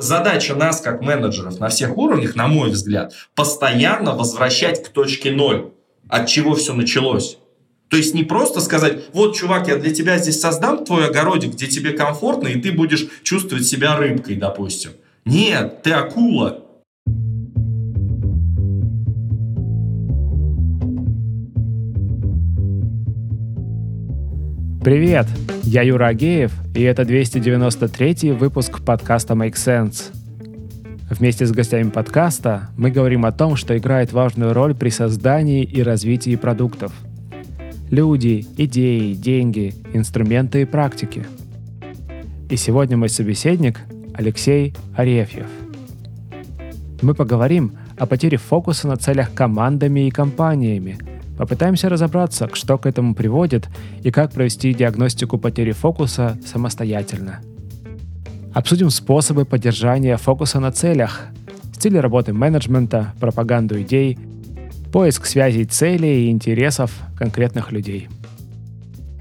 Задача нас, как менеджеров на всех уровнях, на мой взгляд, постоянно возвращать к точке ноль, от чего все началось. То есть не просто сказать, вот, чувак, я для тебя здесь создам твой огородик, где тебе комфортно, и ты будешь чувствовать себя рыбкой, допустим. Нет, ты акула. Привет! Я Юра Агеев, и это 293 выпуск подкаста Make Sense. Вместе с гостями подкаста мы говорим о том, что играет важную роль при создании и развитии продуктов. Люди, идеи, деньги, инструменты и практики. И сегодня мой собеседник Алексей Арефьев. Мы поговорим о потере фокуса на целях командами и компаниями – Попытаемся разобраться, что к этому приводит и как провести диагностику потери фокуса самостоятельно. Обсудим способы поддержания фокуса на целях, стили работы менеджмента, пропаганду идей, поиск связей целей и интересов конкретных людей.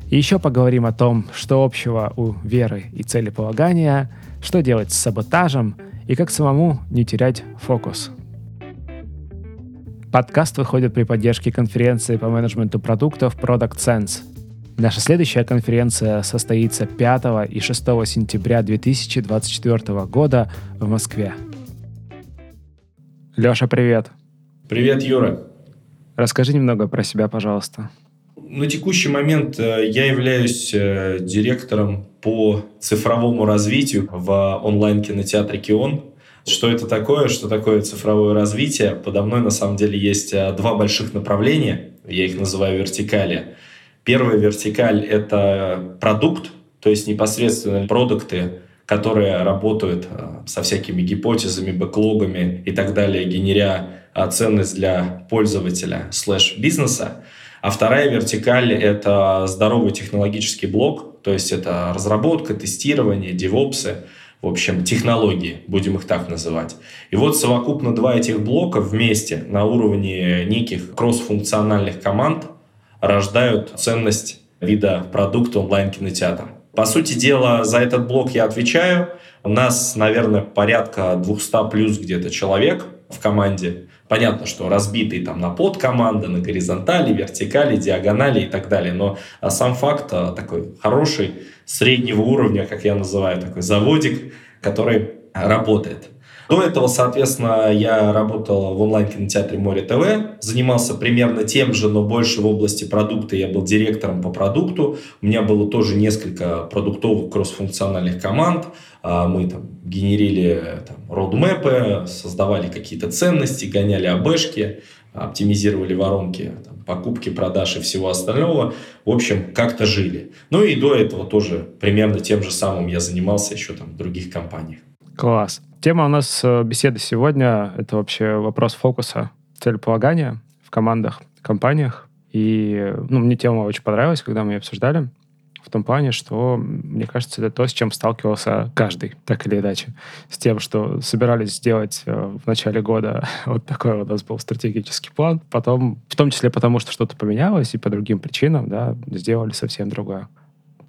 И еще поговорим о том, что общего у веры и целеполагания, что делать с саботажем и как самому не терять фокус – Подкаст выходит при поддержке конференции по менеджменту продуктов Product Sense. Наша следующая конференция состоится 5 и 6 сентября 2024 года в Москве. Леша, привет. Привет, Юра. Расскажи немного про себя, пожалуйста. На текущий момент э, я являюсь э, директором по цифровому развитию в онлайн-кинотеатре «Кион». Что это такое? Что такое цифровое развитие? Подо мной на самом деле есть а, два больших направления. Я их называю вертикали. Первая вертикаль – это продукт, то есть непосредственно продукты, которые работают а, со всякими гипотезами, бэклогами и так далее, генеря а, ценность для пользователя слэш-бизнеса. А вторая вертикаль – это здоровый технологический блок, то есть это разработка, тестирование, девопсы – в общем, технологии, будем их так называть. И вот совокупно два этих блока вместе на уровне неких кроссфункциональных команд рождают ценность вида продукта онлайн-кинотеатра. По сути дела, за этот блок я отвечаю. У нас, наверное, порядка 200 плюс где-то человек в команде. Понятно, что разбитые там на подкоманды, на горизонтали, вертикали, диагонали и так далее. Но а, сам факт а, такой хороший, среднего уровня, как я называю, такой заводик, который работает. До этого, соответственно, я работал в онлайн-кинотеатре Море ТВ, занимался примерно тем же, но больше в области продукта. Я был директором по продукту. У меня было тоже несколько продуктовых кроссфункциональных команд. А, мы там генерили там, родмэпы, создавали какие-то ценности, гоняли АБшки, оптимизировали воронки там, покупки, продаж и всего остального. В общем, как-то жили. Ну и до этого тоже примерно тем же самым я занимался еще там в других компаниях. Класс. Тема у нас э, беседы сегодня — это вообще вопрос фокуса, целеполагания в командах, компаниях. И ну, мне тема очень понравилась, когда мы ее обсуждали в том плане, что, мне кажется, это то, с чем сталкивался каждый, так или иначе. С тем, что собирались сделать э, в начале года вот такой у нас был стратегический план. Потом, в том числе потому, что что-то поменялось, и по другим причинам, да, сделали совсем другое.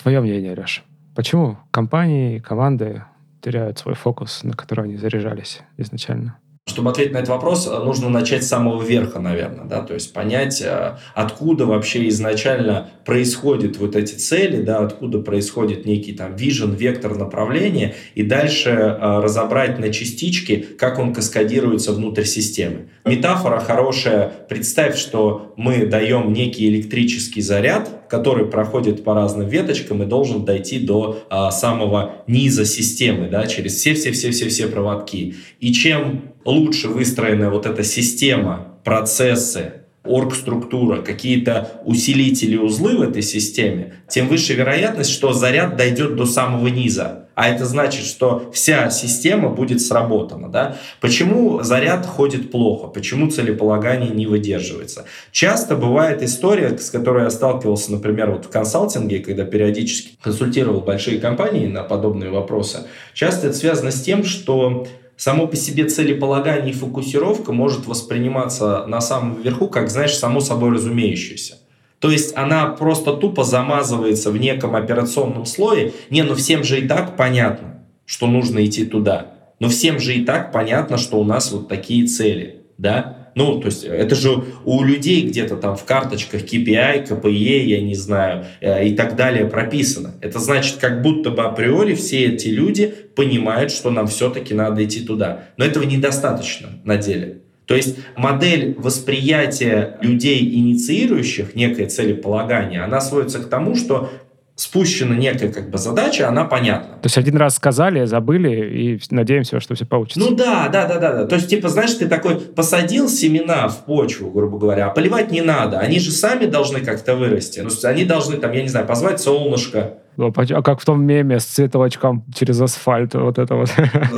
Твое мнение, Леша? Почему компании, команды теряют свой фокус, на который они заряжались изначально. Чтобы ответить на этот вопрос, нужно начать с самого верха, наверное, да, то есть понять, э, откуда вообще изначально происходят вот эти цели, да, откуда происходит некий там вижен, вектор направления, и дальше э, разобрать на частички, как он каскадируется внутрь системы. Метафора хорошая, представь, что мы даем некий электрический заряд, который проходит по разным веточкам и должен дойти до а, самого низа системы, да, через все-все-все-все-все проводки. И чем лучше выстроена вот эта система, процессы, оргструктура, какие-то усилители узлы в этой системе, тем выше вероятность, что заряд дойдет до самого низа. А это значит, что вся система будет сработана. Да? Почему заряд ходит плохо? Почему целеполагание не выдерживается? Часто бывает история, с которой я сталкивался, например, вот в консалтинге, когда периодически консультировал большие компании на подобные вопросы. Часто это связано с тем, что само по себе целеполагание и фокусировка может восприниматься на самом верху, как, знаешь, само собой разумеющееся. То есть она просто тупо замазывается в неком операционном слое. Не, ну всем же и так понятно, что нужно идти туда. Но всем же и так понятно, что у нас вот такие цели, да? Ну, то есть это же у людей где-то там в карточках KPI, KPE, я не знаю, э, и так далее прописано. Это значит, как будто бы априори все эти люди понимают, что нам все-таки надо идти туда. Но этого недостаточно на деле. То есть модель восприятия людей, инициирующих некое целеполагание, она сводится к тому, что спущена некая как бы задача, она понятна. То есть один раз сказали, забыли и надеемся, что все получится. Ну да, да, да, да, да. То есть типа, знаешь, ты такой посадил семена в почву, грубо говоря, а поливать не надо. Они же сами должны как-то вырасти. Ну, они должны там, я не знаю, позвать солнышко, а как в том меме с цветочком через асфальт, вот это вот.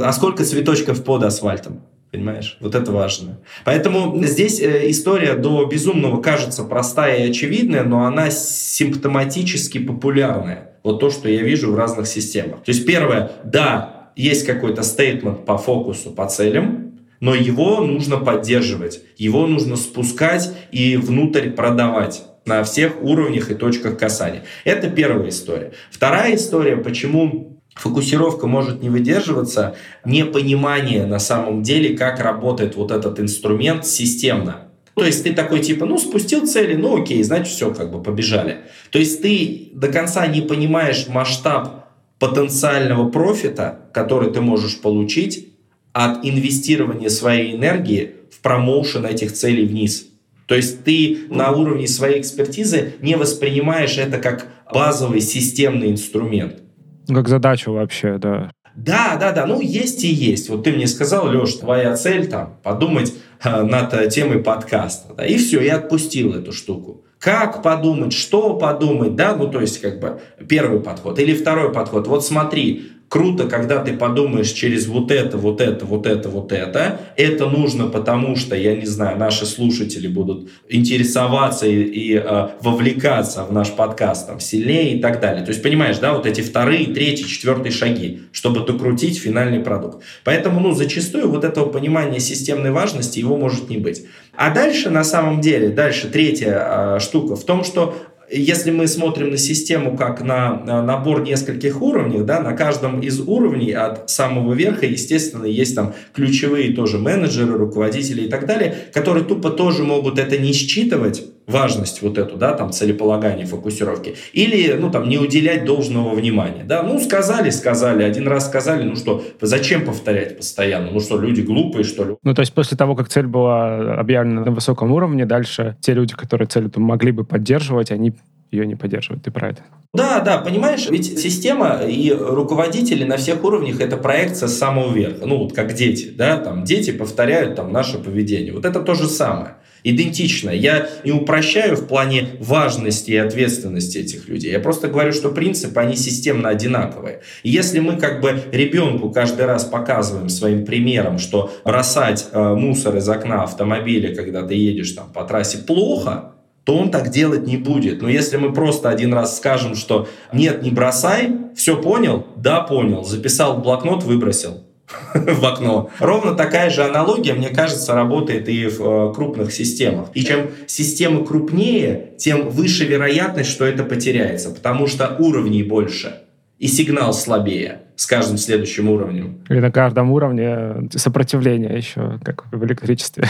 А сколько цветочков под асфальтом? Понимаешь? Вот это важно. Поэтому здесь э, история до безумного кажется простая и очевидная, но она симптоматически популярная. Вот то, что я вижу в разных системах. То есть первое, да, есть какой-то стейтмент по фокусу, по целям, но его нужно поддерживать, его нужно спускать и внутрь продавать на всех уровнях и точках касания. Это первая история. Вторая история, почему фокусировка может не выдерживаться, непонимание на самом деле, как работает вот этот инструмент системно. То есть ты такой типа, ну спустил цели, ну окей, значит все, как бы побежали. То есть ты до конца не понимаешь масштаб потенциального профита, который ты можешь получить от инвестирования своей энергии в промоушен этих целей вниз. То есть ты на уровне своей экспертизы не воспринимаешь это как базовый системный инструмент. Как задачу вообще, да. Да, да, да, ну есть и есть. Вот ты мне сказал, Леш, твоя цель там подумать э, над э, темой подкаста. Да, и все, я отпустил эту штуку. Как подумать, что подумать, да, ну то есть как бы первый подход. Или второй подход. Вот смотри, Круто, когда ты подумаешь через вот это, вот это, вот это, вот это. Это нужно, потому что, я не знаю, наши слушатели будут интересоваться и, и э, вовлекаться в наш подкаст там, сильнее и так далее. То есть, понимаешь, да, вот эти вторые, третьи, четвертые шаги, чтобы докрутить финальный продукт. Поэтому, ну, зачастую вот этого понимания системной важности его может не быть. А дальше, на самом деле, дальше третья э, штука в том, что если мы смотрим на систему как на набор нескольких уровней, да, на каждом из уровней от самого верха, естественно, есть там ключевые тоже менеджеры, руководители и так далее, которые тупо тоже могут это не считывать, важность вот эту, да, там, целеполагания, фокусировки, или, ну, там, не уделять должного внимания, да, ну, сказали, сказали, один раз сказали, ну, что, зачем повторять постоянно, ну, что, люди глупые, что ли? Ну, то есть после того, как цель была объявлена на высоком уровне, дальше те люди, которые цель могли бы поддерживать, они ее не поддерживают. Ты про это? Да, да, понимаешь, ведь система и руководители на всех уровнях это проекция с самого верха. Ну, вот как дети, да, там дети повторяют там наше поведение. Вот это то же самое идентично. Я не упрощаю в плане важности и ответственности этих людей. Я просто говорю, что принципы, они системно одинаковые. И если мы как бы ребенку каждый раз показываем своим примером, что бросать э, мусор из окна автомобиля, когда ты едешь там по трассе, плохо, то он так делать не будет. Но если мы просто один раз скажем, что нет, не бросай, все понял? Да, понял. Записал в блокнот, выбросил в окно. Ровно такая же аналогия, мне кажется, работает и в э, крупных системах. И чем система крупнее, тем выше вероятность, что это потеряется, потому что уровней больше и сигнал слабее с каждым следующим уровнем. И на каждом уровне сопротивление еще, как в электричестве.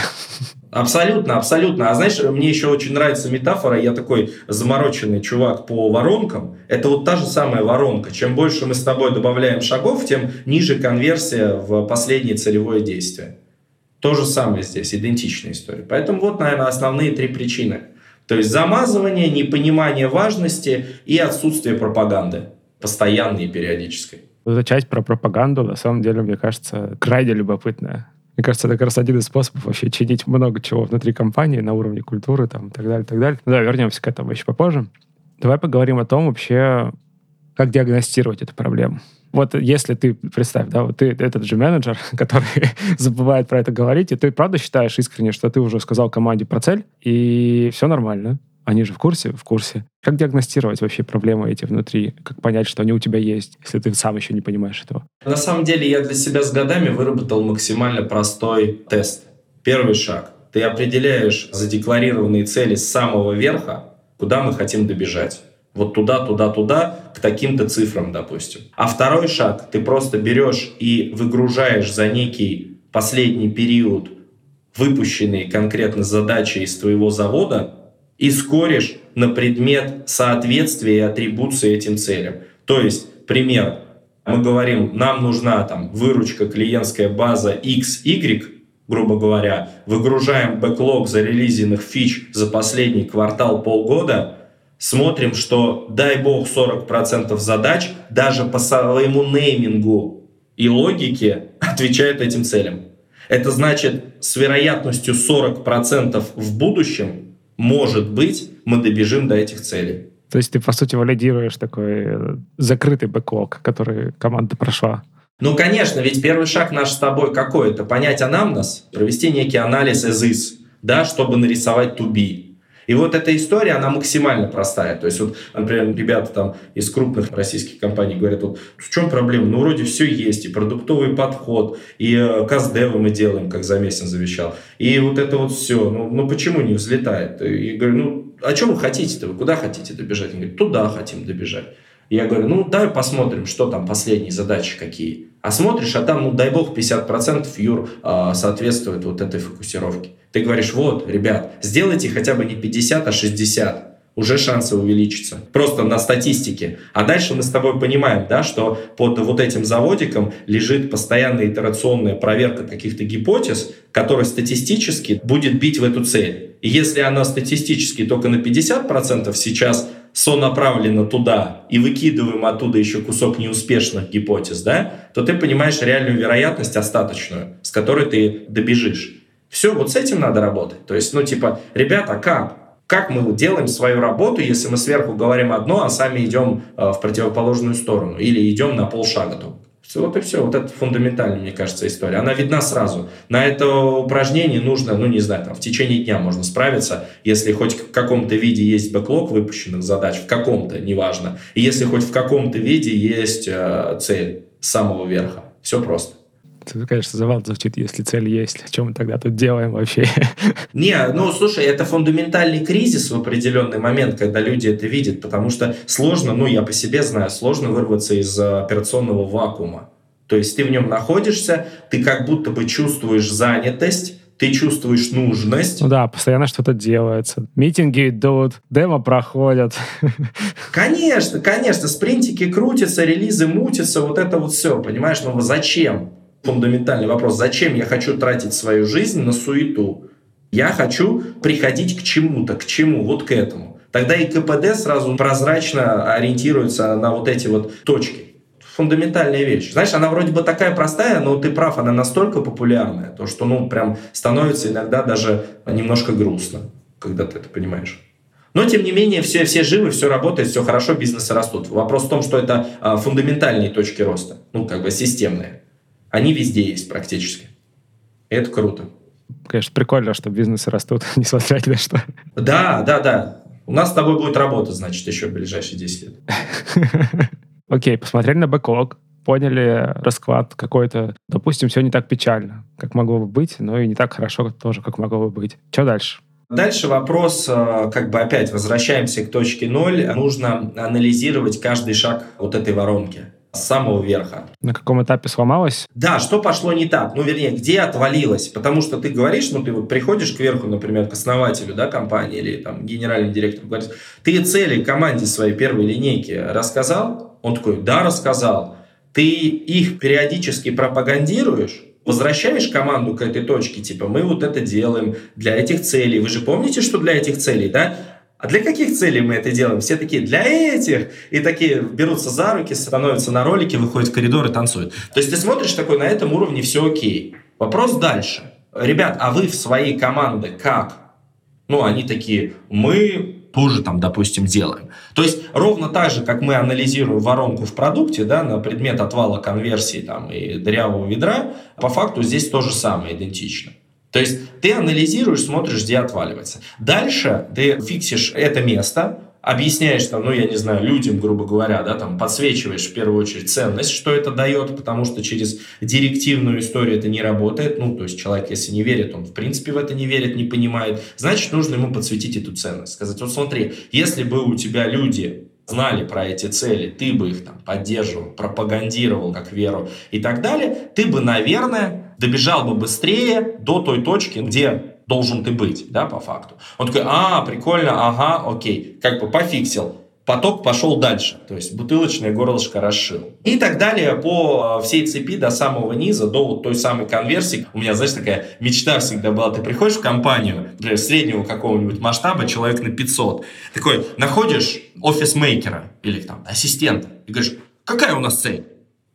Абсолютно, абсолютно. А знаешь, мне еще очень нравится метафора, я такой замороченный чувак по воронкам. Это вот та же самая воронка. Чем больше мы с тобой добавляем шагов, тем ниже конверсия в последнее целевое действие. То же самое здесь, идентичная история. Поэтому вот, наверное, основные три причины. То есть замазывание, непонимание важности и отсутствие пропаганды постоянной и периодической. Эта часть про пропаганду, на самом деле, мне кажется, крайне любопытная. Мне кажется, это как раз один из способов вообще чинить много чего внутри компании на уровне культуры там, и так далее, и так далее. Ну да, вернемся к этому еще попозже. Давай поговорим о том вообще, как диагностировать эту проблему. Вот если ты, представь, да, вот ты этот же менеджер, который забывает про это говорить, и ты правда считаешь искренне, что ты уже сказал команде про цель, и все нормально, они же в курсе? В курсе. Как диагностировать вообще проблемы эти внутри? Как понять, что они у тебя есть, если ты сам еще не понимаешь этого? На самом деле я для себя с годами выработал максимально простой тест. Первый шаг. Ты определяешь задекларированные цели с самого верха, куда мы хотим добежать. Вот туда, туда, туда, к таким-то цифрам, допустим. А второй шаг, ты просто берешь и выгружаешь за некий последний период выпущенные конкретно задачи из твоего завода и скоришь на предмет соответствия и атрибуции этим целям. То есть, пример, мы говорим, нам нужна там выручка, клиентская база X, Y, грубо говоря, выгружаем бэклог зарелизенных фич за последний квартал полгода, смотрим, что, дай бог, 40% задач даже по своему неймингу и логике отвечают этим целям. Это значит, с вероятностью 40% в будущем, может быть, мы добежим до этих целей. То есть ты, по сути, валидируешь такой э, закрытый бэклог, который команда прошла. Ну, конечно, ведь первый шаг наш с тобой какой? Это понять анамнез, провести некий анализ is, да, чтобы нарисовать to be. И вот эта история, она максимально простая. То есть, вот, например, ребята там из крупных российских компаний говорят, вот в чем проблема? Ну, вроде все есть, и продуктовый подход, и э, каздевы мы делаем, как Замесин завещал. И вот это вот все. Ну, ну почему не взлетает? И говорю, ну, а что вы хотите-то? Вы куда хотите добежать? Они говорят, туда хотим добежать. Я говорю, ну, давай посмотрим, что там последние задачи какие. А смотришь, а там, ну, дай бог, 50% Юр а, соответствует вот этой фокусировке. Ты говоришь, вот, ребят, сделайте хотя бы не 50, а 60 уже шансы увеличатся. Просто на статистике. А дальше мы с тобой понимаем, да, что под вот этим заводиком лежит постоянная итерационная проверка каких-то гипотез, которая статистически будет бить в эту цель. И если она статистически только на 50% сейчас сонаправлена туда и выкидываем оттуда еще кусок неуспешных гипотез, да, то ты понимаешь реальную вероятность остаточную, с которой ты добежишь. Все, вот с этим надо работать. То есть, ну, типа, ребята, как? Как мы делаем свою работу, если мы сверху говорим одно, а сами идем э, в противоположную сторону или идем на полшага только? Вот и все. Вот это фундаментальная, мне кажется, история. Она видна сразу. На это упражнение нужно, ну, не знаю, там, в течение дня можно справиться, если хоть в каком-то виде есть бэклог выпущенных задач, в каком-то, неважно. И если хоть в каком-то виде есть э, цель самого верха. Все просто. Это, конечно, завал звучит, если цель есть. Чем мы тогда тут делаем вообще? Не, ну, слушай, это фундаментальный кризис в определенный момент, когда люди это видят, потому что сложно, ну, я по себе знаю, сложно вырваться из операционного вакуума. То есть ты в нем находишься, ты как будто бы чувствуешь занятость, ты чувствуешь нужность. Ну да, постоянно что-то делается. Митинги идут, демо проходят. Конечно, конечно, спринтики крутятся, релизы мутятся, вот это вот все, понимаешь? Ну зачем? Фундаментальный вопрос, зачем я хочу тратить свою жизнь на суету? Я хочу приходить к чему-то, к чему, вот к этому. Тогда и КПД сразу прозрачно ориентируется на вот эти вот точки. Фундаментальная вещь. Знаешь, она вроде бы такая простая, но ты прав, она настолько популярная, то что, ну, прям становится иногда даже немножко грустно, когда ты это понимаешь. Но, тем не менее, все, все живы, все работает, все хорошо, бизнесы растут. Вопрос в том, что это а, фундаментальные точки роста, ну, как бы системные. Они везде есть практически. И это круто. Конечно, прикольно, что бизнесы растут, несмотря ни на что. Да, да, да. У нас с тобой будет работа, значит, еще в ближайшие 10 лет. Окей, посмотрели на бэклог, поняли расклад какой-то. Допустим, все не так печально, как могло бы быть, но и не так хорошо тоже, как могло бы быть. Что дальше? Дальше вопрос, э, как бы опять возвращаемся к точке ноль. Нужно анализировать каждый шаг вот этой воронки с самого верха. На каком этапе сломалось? Да, что пошло не так? Ну, вернее, где отвалилось? Потому что ты говоришь, ну, ты вот приходишь кверху, например, к основателю, да, компании или там генеральный директор, говорит, ты цели команде своей первой линейки рассказал? Он такой, да, рассказал. Ты их периодически пропагандируешь? возвращаешь команду к этой точке, типа, мы вот это делаем для этих целей. Вы же помните, что для этих целей, да? А для каких целей мы это делаем? Все такие, для этих. И такие берутся за руки, становятся на ролики, выходят в коридор и танцуют. То есть ты смотришь такой, на этом уровне все окей. Вопрос дальше. Ребят, а вы в своей команде как? Ну, они такие, мы тоже там, допустим, делаем. То есть ровно так же, как мы анализируем воронку в продукте, да, на предмет отвала конверсии там и дырявого ведра, по факту здесь то же самое, идентично. То есть ты анализируешь, смотришь, где отваливается. Дальше ты фиксишь это место, объясняешь там, ну, я не знаю, людям, грубо говоря, да, там, подсвечиваешь в первую очередь ценность, что это дает, потому что через директивную историю это не работает, ну, то есть человек, если не верит, он в принципе в это не верит, не понимает, значит, нужно ему подсветить эту ценность, сказать, вот смотри, если бы у тебя люди знали про эти цели, ты бы их там поддерживал, пропагандировал как веру и так далее, ты бы, наверное, добежал бы быстрее до той точки, где должен ты быть, да, по факту. Он такой, а, прикольно, ага, окей, как бы пофиксил поток пошел дальше, то есть бутылочное горлышко расшил. И так далее по э, всей цепи до самого низа, до вот той самой конверсии. У меня, знаешь, такая мечта всегда была. Ты приходишь в компанию, например, среднего какого-нибудь масштаба, человек на 500, такой, находишь офис-мейкера или там ассистента и говоришь, какая у нас цель?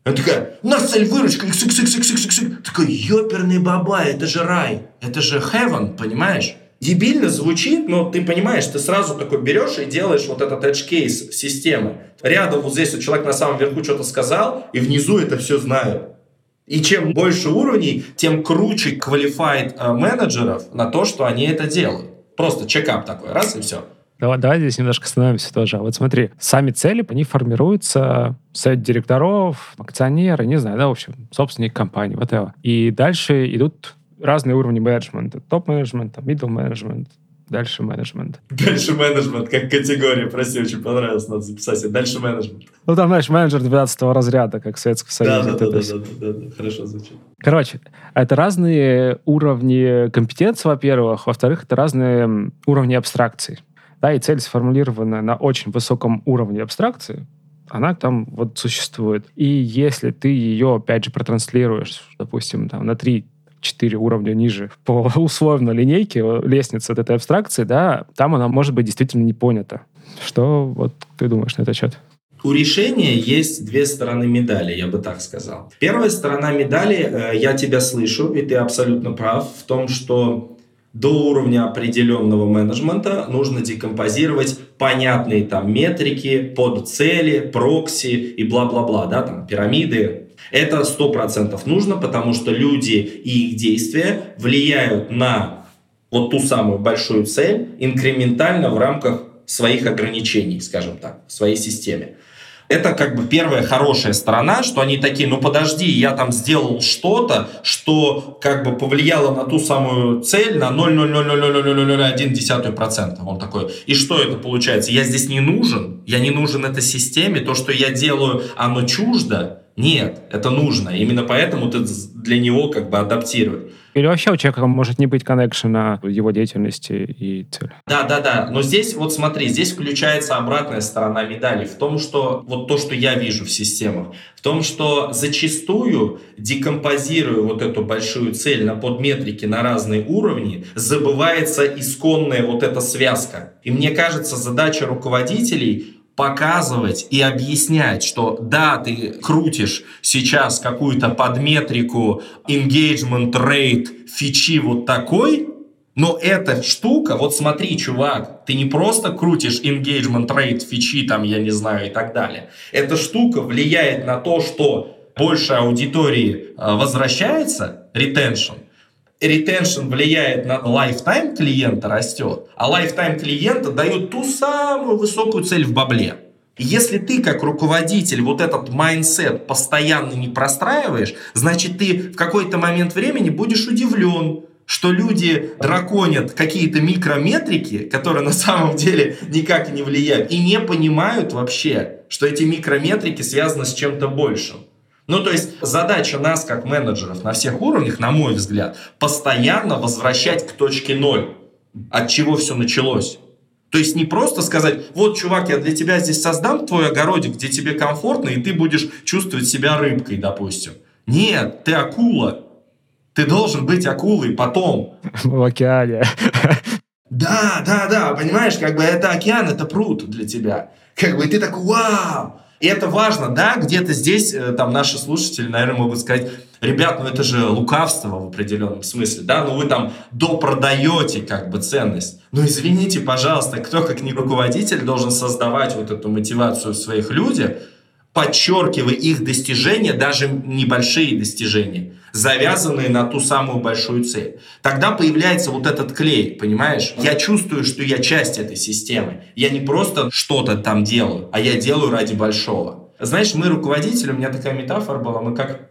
Она такая, у нас цель выручка, XXXXXX. Такой, ёперный баба, это же рай, это же heaven, понимаешь? дебильно звучит, но ты понимаешь, ты сразу такой берешь и делаешь вот этот edge case системы. Рядом вот здесь вот человек на самом верху что-то сказал, и внизу это все знают. И чем больше уровней, тем круче qualified э, менеджеров на то, что они это делают. Просто чекап такой, раз и все. Давай, давай здесь немножко остановимся тоже. Вот смотри, сами цели, они формируются совет директоров, акционеры, не знаю, да, в общем, собственник компании, вот это. И дальше идут разные уровни менеджмента. Топ-менеджмент, middle менеджмент, дальше менеджмент. Дальше менеджмент, как категория, прости, очень понравилось, надо записать. Дальше менеджмент. Ну, там, знаешь, менеджер 12 разряда, как в Советском Союзе. Да, да, да, да, да, да, хорошо звучит. Короче, это разные уровни компетенции, во-первых. Во-вторых, это разные уровни абстракции. Да, и цель сформулирована на очень высоком уровне абстракции, она там вот существует. И если ты ее, опять же, протранслируешь, допустим, там, на три четыре уровня ниже по условно линейке, лестницы от этой абстракции, да, там она может быть действительно не понята. Что вот ты думаешь на этот счет? У решения есть две стороны медали, я бы так сказал. Первая сторона медали, э, я тебя слышу, и ты абсолютно прав в том, что до уровня определенного менеджмента нужно декомпозировать понятные там метрики под цели, прокси и бла-бла-бла, да, там пирамиды, это 100% нужно, потому что люди и их действия влияют на вот ту самую большую цель инкрементально в рамках своих ограничений, скажем так, в своей системе. Это как бы первая хорошая сторона, что они такие, ну подожди, я там сделал что-то, что как бы повлияло на ту самую цель на 0,0000001%. Он такой, и что это получается? Я здесь не нужен, я не нужен этой системе, то, что я делаю, оно чуждо, нет, это нужно. Именно поэтому ты для него как бы адаптируешь. Или вообще у человека может не быть коннекшена его деятельности и цели. Да, да, да. Но здесь, вот смотри, здесь включается обратная сторона медали в том, что вот то, что я вижу в системах, в том, что зачастую, декомпозируя вот эту большую цель на подметрики на разные уровни, забывается исконная вот эта связка. И мне кажется, задача руководителей показывать и объяснять, что да, ты крутишь сейчас какую-то подметрику engagement rate фичи вот такой, но эта штука, вот смотри, чувак, ты не просто крутишь engagement rate фичи, там, я не знаю, и так далее. Эта штука влияет на то, что больше аудитории а, возвращается, retention, retention влияет на lifetime клиента растет, а lifetime клиента дает ту самую высокую цель в бабле. И если ты как руководитель вот этот mindset постоянно не простраиваешь, значит ты в какой-то момент времени будешь удивлен, что люди драконят какие-то микрометрики, которые на самом деле никак не влияют, и не понимают вообще, что эти микрометрики связаны с чем-то большим. Ну, то есть задача нас, как менеджеров на всех уровнях, на мой взгляд, постоянно возвращать к точке ноль, от чего все началось. То есть не просто сказать, вот, чувак, я для тебя здесь создам твой огородик, где тебе комфортно, и ты будешь чувствовать себя рыбкой, допустим. Нет, ты акула. Ты должен быть акулой потом. В океане. Да, да, да, понимаешь, как бы это океан, это пруд для тебя. Как бы ты такой, вау, и это важно, да, где-то здесь э, там наши слушатели, наверное, могут сказать, ребят, ну это же лукавство в определенном смысле, да, ну вы там допродаете как бы ценность. Ну извините, пожалуйста, кто как не руководитель должен создавать вот эту мотивацию в своих людях, подчеркивая их достижения, даже небольшие достижения, завязанные на ту самую большую цель. Тогда появляется вот этот клей, понимаешь? Я чувствую, что я часть этой системы. Я не просто что-то там делаю, а я делаю ради большого. Знаешь, мы руководители, у меня такая метафора была, мы как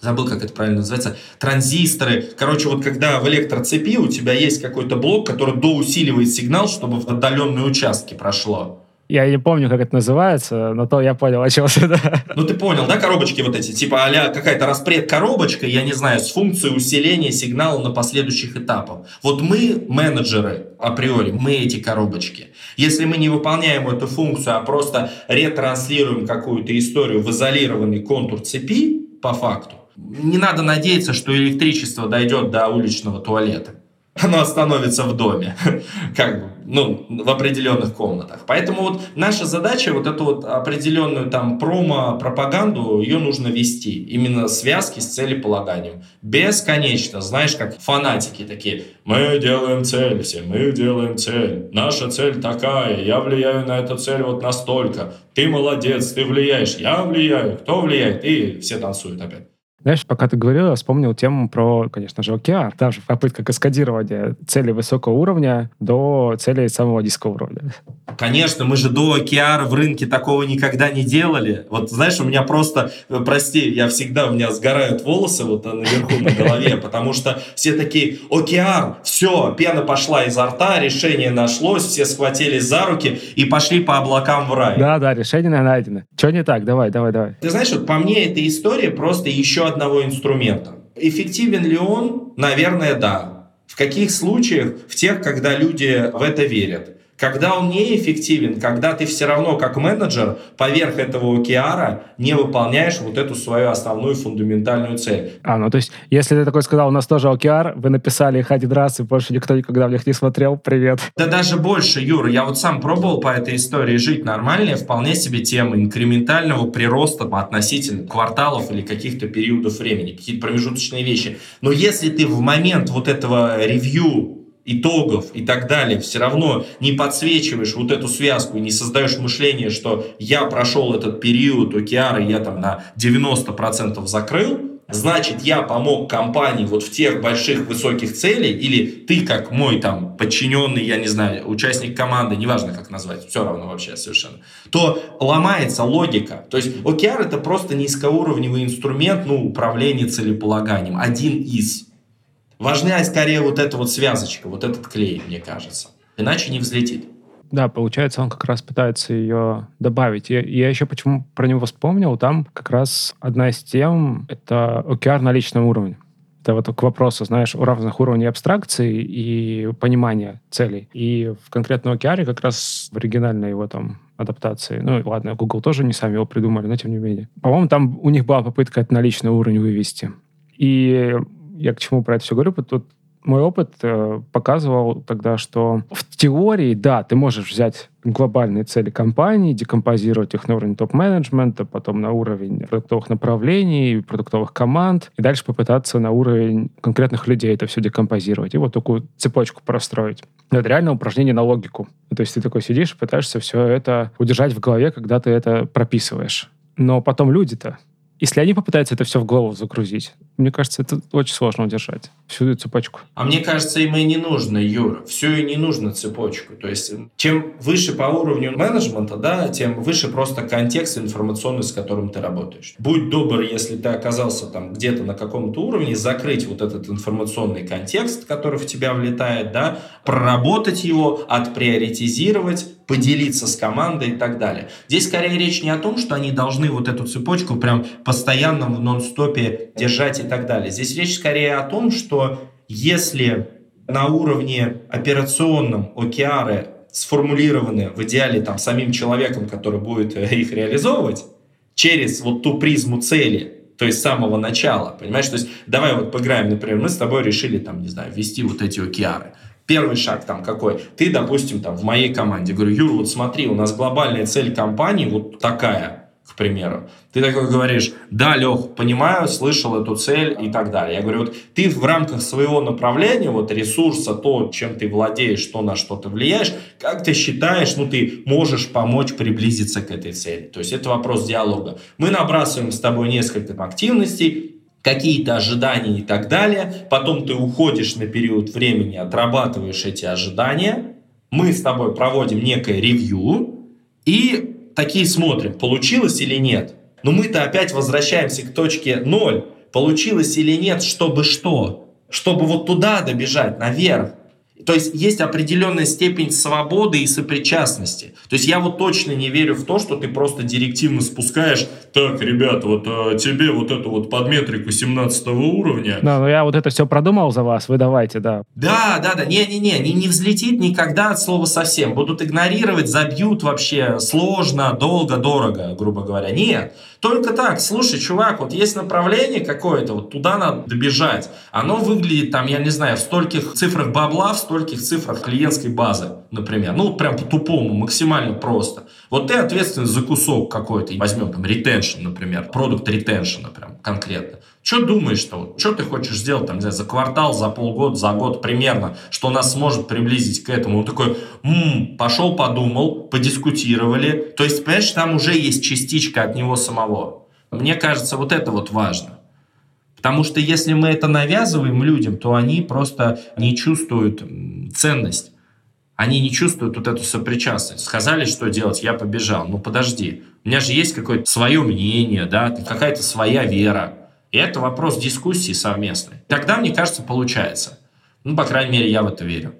забыл, как это правильно называется, транзисторы. Короче, вот когда в электроцепи у тебя есть какой-то блок, который доусиливает сигнал, чтобы в отдаленные участки прошло. Я не помню, как это называется, но то я понял, о чем да. Ну, ты понял, да, коробочки вот эти, типа а какая-то распред-коробочка, я не знаю, с функцией усиления сигнала на последующих этапах. Вот мы, менеджеры, априори, мы эти коробочки. Если мы не выполняем эту функцию, а просто ретранслируем какую-то историю в изолированный контур цепи, по факту, не надо надеяться, что электричество дойдет до уличного туалета оно остановится в доме, как бы, ну, в определенных комнатах. Поэтому вот наша задача, вот эту вот определенную там промо-пропаганду, ее нужно вести. Именно связки с целеполаганием. Бесконечно, знаешь, как фанатики такие. Мы делаем цель, все мы делаем цель. Наша цель такая, я влияю на эту цель вот настолько. Ты молодец, ты влияешь, я влияю, кто влияет? И все танцуют опять. Знаешь, пока ты говорил, я вспомнил тему про, конечно же, OKR. Там же попытка каскадирования цели высокого уровня до цели самого низкого уровня. Конечно, мы же до OKR в рынке такого никогда не делали. Вот знаешь, у меня просто, э, прости, я всегда, у меня сгорают волосы вот наверху на голове, потому что все такие, OKR, все, пена пошла изо рта, решение нашлось, все схватились за руки и пошли по облакам в рай. Да, да, решение найдено. Что не так? Давай, давай, давай. Ты знаешь, вот по мне эта история просто еще одного инструмента. Эффективен ли он? Наверное, да. В каких случаях? В тех, когда люди в это верят. Когда он неэффективен, когда ты все равно как менеджер поверх этого океара не выполняешь вот эту свою основную фундаментальную цель. А, ну то есть, если ты такой сказал, у нас тоже океар, вы написали их один раз, и больше никто никогда в них не смотрел, привет. Да даже больше, Юра, я вот сам пробовал по этой истории жить нормально, вполне себе тема инкрементального прироста относительно кварталов или каких-то периодов времени, какие-то промежуточные вещи. Но если ты в момент вот этого ревью итогов и так далее, все равно не подсвечиваешь вот эту связку не создаешь мышление, что я прошел этот период океара, я там на 90% закрыл, значит, я помог компании вот в тех больших высоких целей, или ты как мой там подчиненный, я не знаю, участник команды, неважно как назвать, все равно вообще совершенно, то ломается логика. То есть OKR это просто низкоуровневый инструмент, ну, управления целеполаганием, один из. Важнее скорее вот эта вот связочка, вот этот клей, мне кажется. Иначе не взлетит. Да, получается, он как раз пытается ее добавить. И я еще почему про него вспомнил, там как раз одна из тем — это OKR на личном уровне. Это вот к вопросу, знаешь, у разных уровней абстракции и понимания целей. И в конкретном OKR как раз в оригинальной его там адаптации. Ну, ладно, Google тоже не сами его придумали, но тем не менее. По-моему, там у них была попытка это на личный уровень вывести. И я к чему про это все говорю? Тут мой опыт э, показывал тогда, что в теории, да, ты можешь взять глобальные цели компании, декомпозировать их на уровень топ-менеджмента, потом на уровень продуктовых направлений, продуктовых команд, и дальше попытаться на уровень конкретных людей это все декомпозировать, и вот такую цепочку простроить. Это реально упражнение на логику. То есть ты такой сидишь и пытаешься все это удержать в голове, когда ты это прописываешь. Но потом люди-то, если они попытаются это все в голову загрузить, мне кажется, это очень сложно удержать всю эту цепочку. А мне кажется, им и не нужно, Юра. Все и не нужно цепочку. То есть, чем выше по уровню менеджмента, да, тем выше просто контекст информационный, с которым ты работаешь. Будь добр, если ты оказался там где-то на каком-то уровне, закрыть вот этот информационный контекст, который в тебя влетает, да, проработать его, отприоритизировать, поделиться с командой и так далее. Здесь скорее речь не о том, что они должны вот эту цепочку прям постоянно в нон-стопе держать и так далее. Здесь речь скорее о том, что если на уровне операционном океары сформулированы в идеале там самим человеком, который будет э, их реализовывать, через вот ту призму цели, то есть с самого начала, понимаешь? То есть давай вот поиграем, например, мы с тобой решили там, не знаю, ввести вот эти океары. Первый шаг там какой? Ты, допустим, там в моей команде, говорю, Юр, вот смотри, у нас глобальная цель компании вот такая, к примеру. Ты такой говоришь, да, Лех, понимаю, слышал эту цель и так далее. Я говорю, вот ты в рамках своего направления, вот ресурса, то, чем ты владеешь, что на что ты влияешь, как ты считаешь, ну, ты можешь помочь приблизиться к этой цели. То есть это вопрос диалога. Мы набрасываем с тобой несколько активностей, какие-то ожидания и так далее. Потом ты уходишь на период времени, отрабатываешь эти ожидания. Мы с тобой проводим некое ревью и такие смотрим, получилось или нет. Но мы-то опять возвращаемся к точке ноль. Получилось или нет, чтобы что? Чтобы вот туда добежать, наверх. То есть есть определенная степень свободы и сопричастности. То есть я вот точно не верю в то, что ты просто директивно спускаешь, так, ребят, вот а, тебе вот эту вот подметрику 17 уровня. Да, но я вот это все продумал за вас, вы давайте, да. Да, да, да, не-не-не, не, не взлетит никогда от слова совсем. Будут игнорировать, забьют вообще сложно, долго, дорого, грубо говоря. Нет, только так, слушай, чувак, вот есть направление какое-то, вот туда надо добежать. Оно выглядит там, я не знаю, в стольких цифрах бабла, в стольких цифрах клиентской базы, например. Ну, вот прям по-тупому, максимально просто. Вот ты ответственен за кусок какой-то. Возьмем там retention, например, продукт retention, прям конкретно. Что думаешь-то? Вот, что ты хочешь сделать там, не знаю, за квартал, за полгода, за год примерно, что нас сможет приблизить к этому? Он такой, м-м, пошел, подумал, подискутировали. То есть, понимаешь, там уже есть частичка от него самого. Мне кажется, вот это вот важно. Потому что если мы это навязываем людям, то они просто не чувствуют ценность. Они не чувствуют вот эту сопричастность. Сказали, что делать, я побежал. Ну подожди, у меня же есть какое-то свое мнение, да, какая-то своя вера. И это вопрос дискуссии совместной. Тогда, мне кажется, получается. Ну, по крайней мере, я в это верю.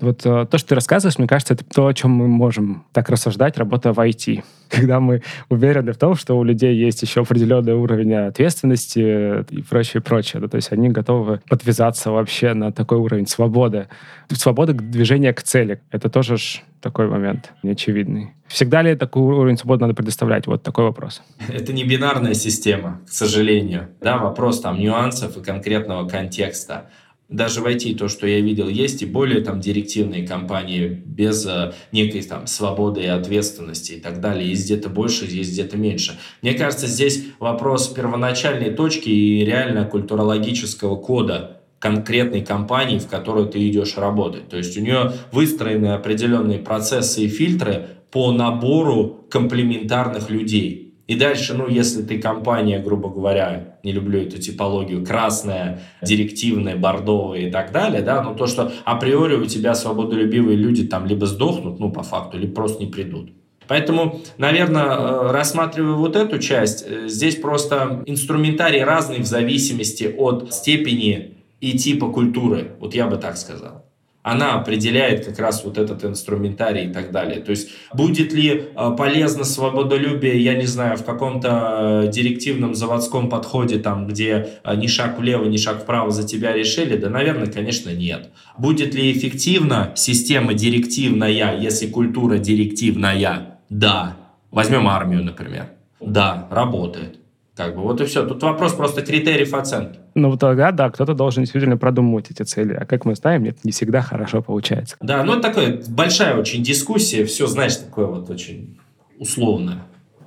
Вот э, то, что ты рассказываешь, мне кажется, это то, о чем мы можем так рассуждать, работая в IT. Когда мы уверены в том, что у людей есть еще определенный уровень ответственности и прочее, прочее. Да, то есть они готовы подвязаться вообще на такой уровень свободы. Свобода движения к цели. Это тоже ж такой момент неочевидный. Всегда ли такой уровень свободы надо предоставлять? Вот такой вопрос. Это не бинарная система, к сожалению. Да, вопрос там нюансов и конкретного контекста даже в IT то, что я видел, есть и более там директивные компании без э, некой там свободы и ответственности и так далее. Есть где-то больше, есть где-то меньше. Мне кажется, здесь вопрос первоначальной точки и реально культурологического кода конкретной компании, в которую ты идешь работать. То есть у нее выстроены определенные процессы и фильтры по набору комплементарных людей. И дальше, ну, если ты компания, грубо говоря, не люблю эту типологию, красная, директивная, бордовая и так далее, да, ну, то, что априори у тебя свободолюбивые люди там либо сдохнут, ну, по факту, либо просто не придут. Поэтому, наверное, э, рассматривая вот эту часть, э, здесь просто инструментарий разный в зависимости от степени и типа культуры, вот я бы так сказал она определяет как раз вот этот инструментарий и так далее. То есть будет ли э, полезно свободолюбие, я не знаю, в каком-то э, директивном заводском подходе, там, где э, ни шаг влево, ни шаг вправо за тебя решили? Да, наверное, конечно, нет. Будет ли эффективна система директивная, если культура директивная? Да. Возьмем армию, например. Да, работает. Как бы вот и все. Тут вопрос просто критериев оценки. Ну, тогда, да, кто-то должен действительно продумывать эти цели. А как мы знаем, это не всегда хорошо получается. Да, ну, это такая большая очень дискуссия. Все, знаешь, такое вот очень условное.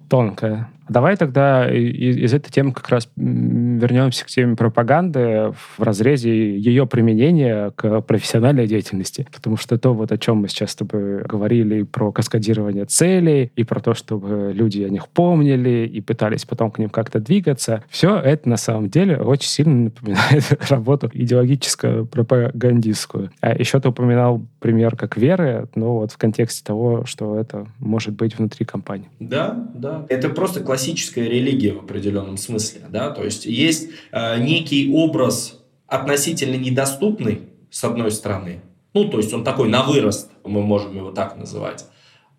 Тонкое. Давай тогда из этой темы как раз вернемся к теме пропаганды в разрезе ее применения к профессиональной деятельности. Потому что то, вот о чем мы сейчас с тобой говорили, про каскадирование целей, и про то, чтобы люди о них помнили и пытались потом к ним как-то двигаться, все это на самом деле очень сильно напоминает работу идеологическую, пропагандистскую. А еще ты упоминал пример как веры, но вот в контексте того, что это может быть внутри компании. Да, да. Это просто классический классическая религия в определенном смысле, да, то есть есть э, некий образ относительно недоступный, с одной стороны, ну, то есть он такой на вырост, мы можем его так называть,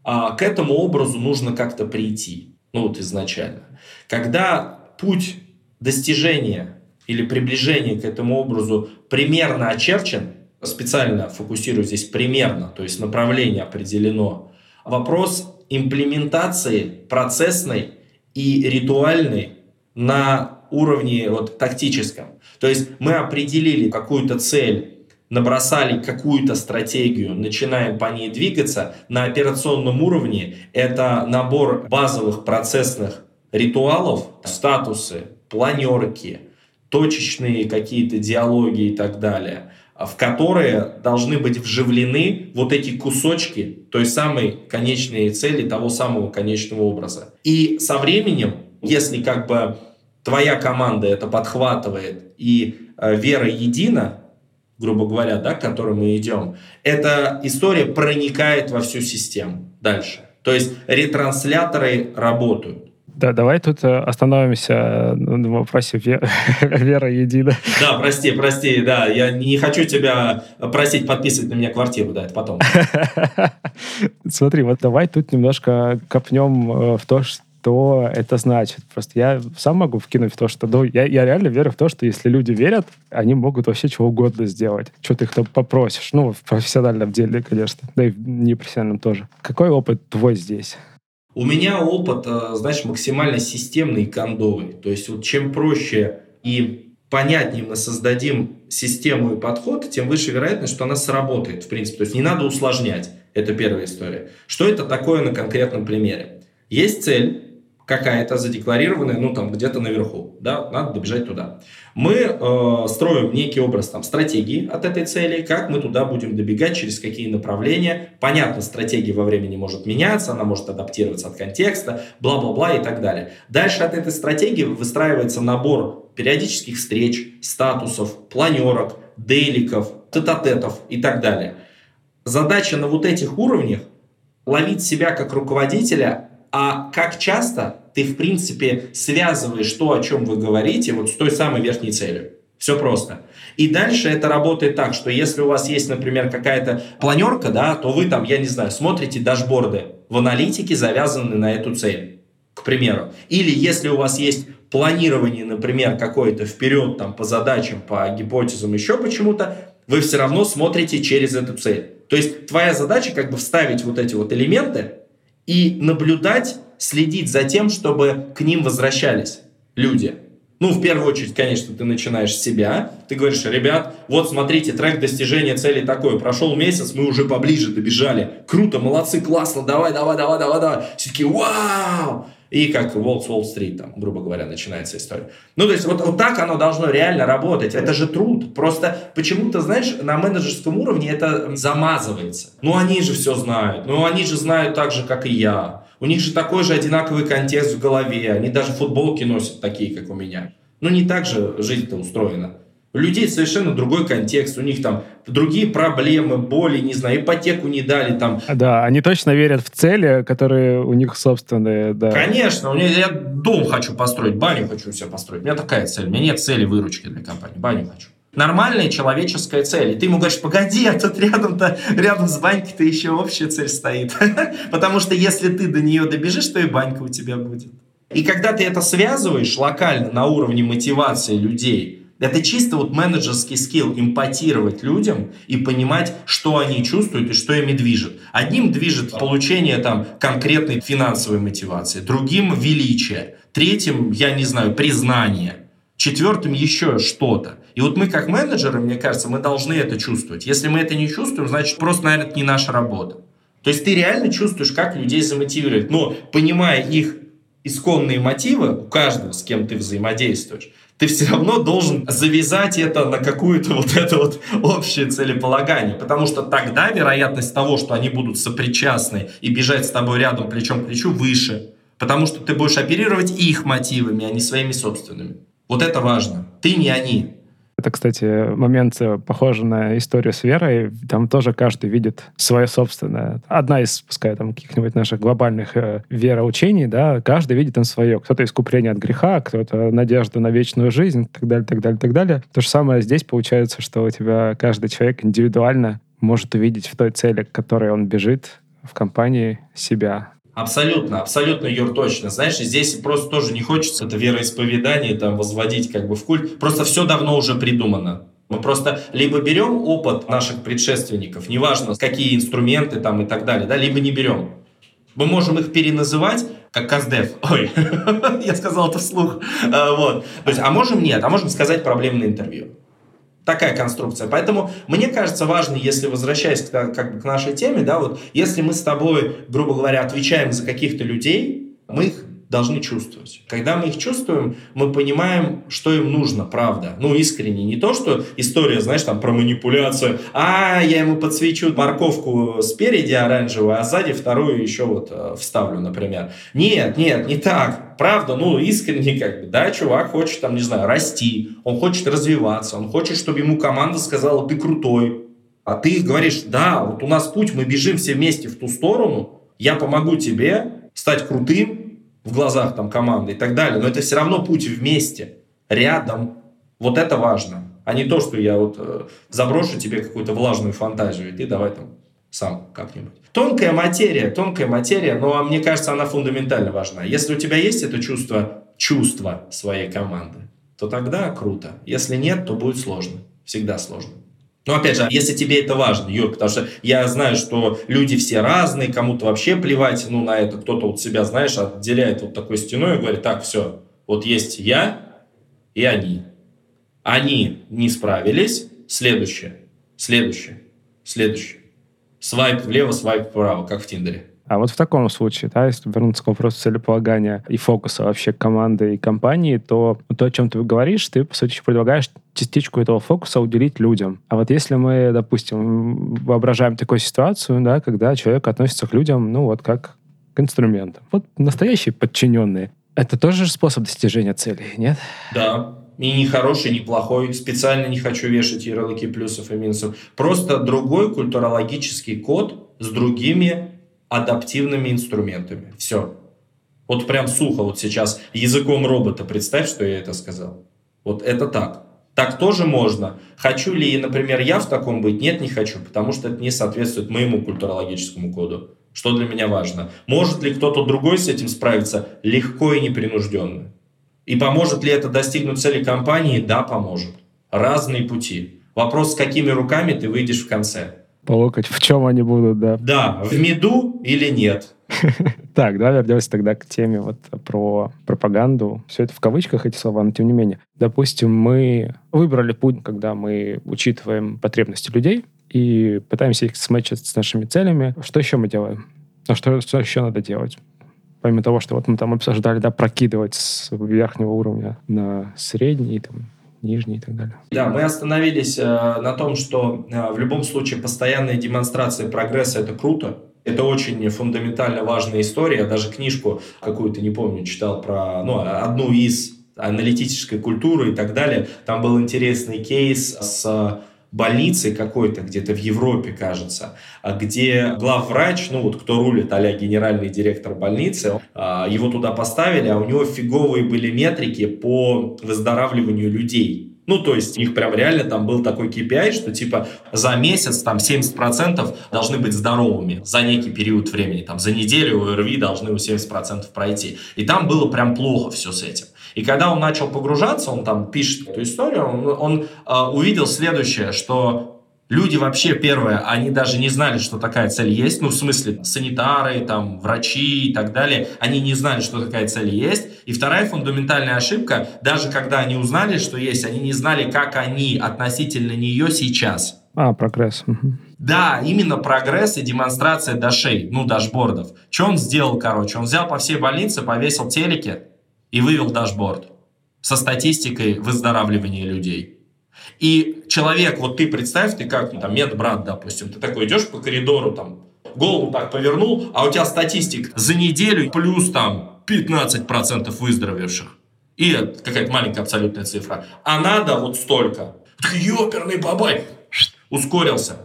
а к этому образу нужно как-то прийти, ну, вот изначально. Когда путь достижения или приближения к этому образу примерно очерчен, специально фокусирую здесь примерно, то есть направление определено, вопрос имплементации процессной и ритуальный на уровне вот, тактическом. То есть мы определили какую-то цель, набросали какую-то стратегию, начинаем по ней двигаться. На операционном уровне это набор базовых процессных ритуалов, статусы, планерки, точечные какие-то диалоги и так далее – в которые должны быть вживлены вот эти кусочки той самой конечной цели, того самого конечного образа. И со временем, если как бы твоя команда это подхватывает и э, вера едина, грубо говоря, да, к которой мы идем, эта история проникает во всю систему дальше. То есть ретрансляторы работают. Да, давай тут э, остановимся на вопросе вера едина. Да, прости, прости, да, я не хочу тебя просить подписывать на меня квартиру, да, это потом. Смотри, вот давай тут немножко копнем э, в то, что что это значит. Просто я сам могу вкинуть в то, что ну, я, я реально верю в то, что если люди верят, они могут вообще чего угодно сделать. Что ты их там попросишь. Ну, в профессиональном деле, конечно. Да и в непрофессиональном тоже. Какой опыт твой здесь? У меня опыт, э, знаешь, максимально системный и кондовый. То есть вот чем проще и понятнее мы создадим систему и подход, тем выше вероятность, что она сработает, в принципе. То есть не надо усложнять. Это первая история. Что это такое на конкретном примере? Есть цель, какая-то задекларированная, ну, там, где-то наверху, да, надо добежать туда. Мы э, строим некий образ там стратегии от этой цели, как мы туда будем добегать, через какие направления. Понятно, стратегия во времени может меняться, она может адаптироваться от контекста, бла-бла-бла и так далее. Дальше от этой стратегии выстраивается набор периодических встреч, статусов, планерок, дейликов, тет-а-тетов и так далее. Задача на вот этих уровнях ловить себя как руководителя а как часто ты, в принципе, связываешь то, о чем вы говорите, вот с той самой верхней целью. Все просто. И дальше это работает так, что если у вас есть, например, какая-то планерка, да, то вы там, я не знаю, смотрите дашборды в аналитике, завязанные на эту цель, к примеру. Или если у вас есть планирование, например, какое-то вперед там по задачам, по гипотезам, еще почему-то, вы все равно смотрите через эту цель. То есть твоя задача как бы вставить вот эти вот элементы, и наблюдать, следить за тем, чтобы к ним возвращались люди. Ну, в первую очередь, конечно, ты начинаешь с себя. Ты говоришь, ребят, вот смотрите, трек достижения цели такой. Прошел месяц, мы уже поближе добежали. Круто, молодцы, классно, давай, давай, давай, давай, давай. Все таки вау! И как Волк с Уолл-стрит, там, грубо говоря, начинается история. Ну, то есть вот, вот так оно должно реально работать. Это же труд. Просто почему-то, знаешь, на менеджерском уровне это замазывается. Ну, они же все знают. Ну, они же знают так же, как и я. У них же такой же одинаковый контекст в голове. Они даже футболки носят такие, как у меня. Ну, не так же жизнь-то устроена. У людей совершенно другой контекст, у них там другие проблемы, боли, не знаю, ипотеку не дали там. Да, они точно верят в цели, которые у них собственные, да. Конечно, у меня, я дом хочу построить, баню хочу себе построить. У меня такая цель, у меня нет цели выручки для компании, баню хочу. Нормальная человеческая цель. И ты ему говоришь, погоди, а тут рядом-то, рядом с банькой-то еще общая цель стоит. Потому что если ты до нее добежишь, то и банька у тебя будет. И когда ты это связываешь локально на уровне мотивации людей, это чисто вот менеджерский скилл, импотировать людям и понимать, что они чувствуют и что ими движет. Одним движет получение там конкретной финансовой мотивации, другим величие, третьим, я не знаю, признание, четвертым еще что-то. И вот мы как менеджеры, мне кажется, мы должны это чувствовать. Если мы это не чувствуем, значит просто, наверное, это не наша работа. То есть ты реально чувствуешь, как людей замотивировать, но понимая их исконные мотивы у каждого, с кем ты взаимодействуешь, ты все равно должен завязать это на какую-то вот это вот общее целеполагание, потому что тогда вероятность того, что они будут сопричастны и бежать с тобой рядом плечом к плечу, выше, потому что ты будешь оперировать их мотивами, а не своими собственными. Вот это важно. Ты не они. Это, кстати, момент э, похож на историю с верой. Там тоже каждый видит свое собственное. Одна из, пускай, там, каких-нибудь наших глобальных э, вероучений, да, каждый видит там свое. Кто-то искупление от греха, кто-то надежду на вечную жизнь, так далее, так далее, так далее. То же самое здесь получается, что у тебя каждый человек индивидуально может увидеть в той цели, к которой он бежит, в компании себя. Абсолютно, абсолютно, Юр, точно. Знаешь, здесь просто тоже не хочется это вероисповедание там возводить как бы в культ. Просто все давно уже придумано. Мы просто либо берем опыт наших предшественников, неважно, какие инструменты там и так далее, да, либо не берем. Мы можем их переназывать как Каздев. Ой, я сказал это вслух. А, вот. То есть, а можем нет, а можем сказать проблемное интервью такая конструкция. Поэтому мне кажется важно, если возвращаясь к, как бы, к нашей теме, да, вот если мы с тобой, грубо говоря, отвечаем за каких-то людей, мы их должны чувствовать. Когда мы их чувствуем, мы понимаем, что им нужно, правда. Ну, искренне. Не то, что история, знаешь, там про манипуляцию. А, я ему подсвечу морковку спереди оранжевую, а сзади вторую еще вот э, вставлю, например. Нет, нет, не так. Правда, ну, искренне как бы, да, чувак хочет там, не знаю, расти, он хочет развиваться, он хочет, чтобы ему команда сказала, ты крутой. А ты говоришь, да, вот у нас путь, мы бежим все вместе в ту сторону, я помогу тебе стать крутым, в глазах там команды и так далее, но это все равно путь вместе, рядом. Вот это важно, а не то, что я вот э, заброшу тебе какую-то влажную фантазию, и ты давай там сам как-нибудь. Тонкая материя, тонкая материя, но мне кажется, она фундаментально важна. Если у тебя есть это чувство, чувство своей команды, то тогда круто. Если нет, то будет сложно. Всегда сложно. Но опять же, если тебе это важно, Юр, потому что я знаю, что люди все разные, кому-то вообще плевать ну, на это, кто-то вот себя, знаешь, отделяет вот такой стеной и говорит, так, все, вот есть я и они. Они не справились, следующее, следующее, следующее. Свайп влево, свайп вправо, как в Тиндере. А вот в таком случае, да, если вернуться к вопросу целеполагания и фокуса вообще команды и компании, то то, о чем ты говоришь, ты, по сути, предлагаешь частичку этого фокуса уделить людям. А вот если мы, допустим, воображаем такую ситуацию, да, когда человек относится к людям, ну, вот как к инструментам. Вот настоящие подчиненные. Это тоже способ достижения целей, нет? Да, и не хороший, не плохой. Специально не хочу вешать ярлыки плюсов и минусов. Просто другой культурологический код с другими адаптивными инструментами. Все. Вот прям сухо вот сейчас языком робота представь, что я это сказал. Вот это так. Так тоже можно. Хочу ли, например, я в таком быть? Нет, не хочу, потому что это не соответствует моему культурологическому коду. Что для меня важно? Может ли кто-то другой с этим справиться легко и непринужденно? И поможет ли это достигнуть цели компании? Да, поможет. Разные пути. Вопрос, с какими руками ты выйдешь в конце по локоть, в чем они будут, да. Да, в меду или нет. Так, давай вернемся тогда к теме вот про пропаганду. Все это в кавычках, эти слова, но тем не менее. Допустим, мы выбрали путь, когда мы учитываем потребности людей и пытаемся их смычить с нашими целями. Что еще мы делаем? А что, что еще надо делать? Помимо того, что вот мы там обсуждали, да, прокидывать с верхнего уровня на средний, там, нижний и так далее. Да, мы остановились э, на том, что э, в любом случае постоянная демонстрация прогресса – это круто, это очень фундаментально важная история. Даже книжку какую-то, не помню, читал про ну, одну из аналитической культуры и так далее. Там был интересный кейс с больницы какой-то где-то в Европе, кажется, где главврач, ну вот кто рулит, а генеральный директор больницы, а, его туда поставили, а у него фиговые были метрики по выздоравливанию людей. Ну, то есть, их прям реально там был такой KPI, что типа за месяц там 70% должны быть здоровыми за некий период времени. Там за неделю ОРВИ должны у 70% пройти. И там было прям плохо все с этим. И когда он начал погружаться, он там пишет эту историю, он, он э, увидел следующее, что Люди вообще, первое, они даже не знали, что такая цель есть. Ну, в смысле, санитары, там, врачи и так далее. Они не знали, что такая цель есть. И вторая фундаментальная ошибка, даже когда они узнали, что есть, они не знали, как они относительно нее сейчас. А, прогресс. Да, именно прогресс и демонстрация дашей, ну, дашбордов. Что он сделал, короче? Он взял по всей больнице, повесил телеки, и вывел дашборд со статистикой выздоравливания людей. И человек, вот ты представь, ты как, ну, там, медбрат, допустим, ты такой идешь по коридору, там, голову так повернул, а у тебя статистик за неделю плюс там 15% выздоровевших. И какая-то маленькая абсолютная цифра. А надо вот столько. Ёперный бабай! Ускорился.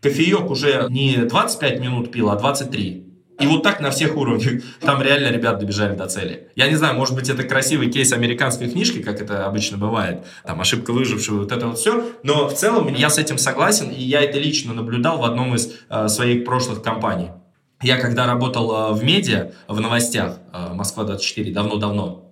Кофеек уже не 25 минут пил, а 23. И вот так на всех уровнях. Там реально ребят добежали до цели. Я не знаю, может быть, это красивый кейс американской книжки, как это обычно бывает. Там ошибка выжившего, вот это вот все. Но в целом я с этим согласен, и я это лично наблюдал в одном из э, своих прошлых компаний. Я когда работал э, в медиа, в новостях, э, Москва-24, давно-давно,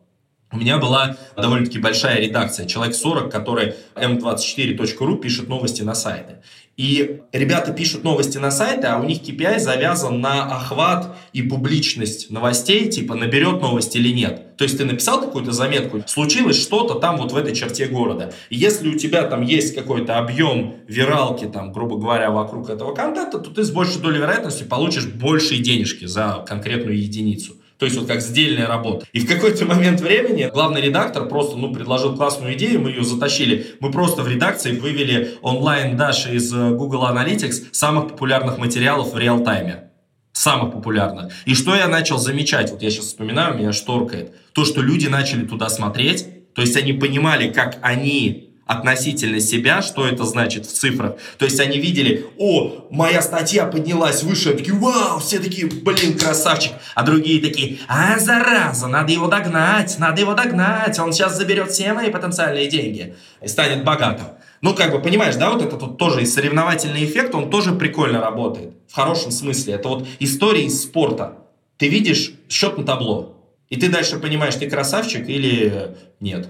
у меня была довольно-таки большая редакция, человек 40, который m24.ru пишет новости на сайты. И ребята пишут новости на сайты, а у них KPI завязан на охват и публичность новостей, типа наберет новость или нет. То есть ты написал какую-то заметку, случилось что-то там вот в этой черте города. И если у тебя там есть какой-то объем виралки, там, грубо говоря, вокруг этого контента, то ты с большей долей вероятности получишь большие денежки за конкретную единицу. То есть вот как сдельная работа. И в какой-то момент времени главный редактор просто ну, предложил классную идею, мы ее затащили. Мы просто в редакции вывели онлайн даши из э, Google Analytics самых популярных материалов в реал-тайме. Самых популярных. И что я начал замечать, вот я сейчас вспоминаю, меня шторкает. То, что люди начали туда смотреть, то есть они понимали, как они относительно себя, что это значит в цифрах. То есть они видели, о, моя статья поднялась выше, они такие, вау, все такие, блин, красавчик. А другие такие, а, зараза, надо его догнать, надо его догнать, он сейчас заберет все мои потенциальные деньги и станет богатым. Ну, как бы, понимаешь, да, вот этот вот тоже и соревновательный эффект, он тоже прикольно работает. В хорошем смысле. Это вот история из спорта. Ты видишь счет на табло, и ты дальше понимаешь, ты красавчик или нет.